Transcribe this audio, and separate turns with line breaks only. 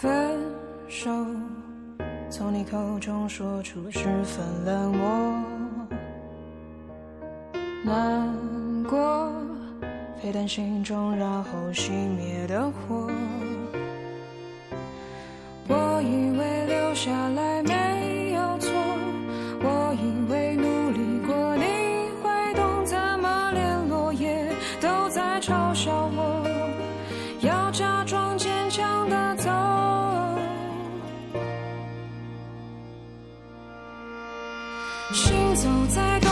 分手，从你口中说出十分冷漠，难过沸腾心中，然后熄灭的火。我以为留下来行走在。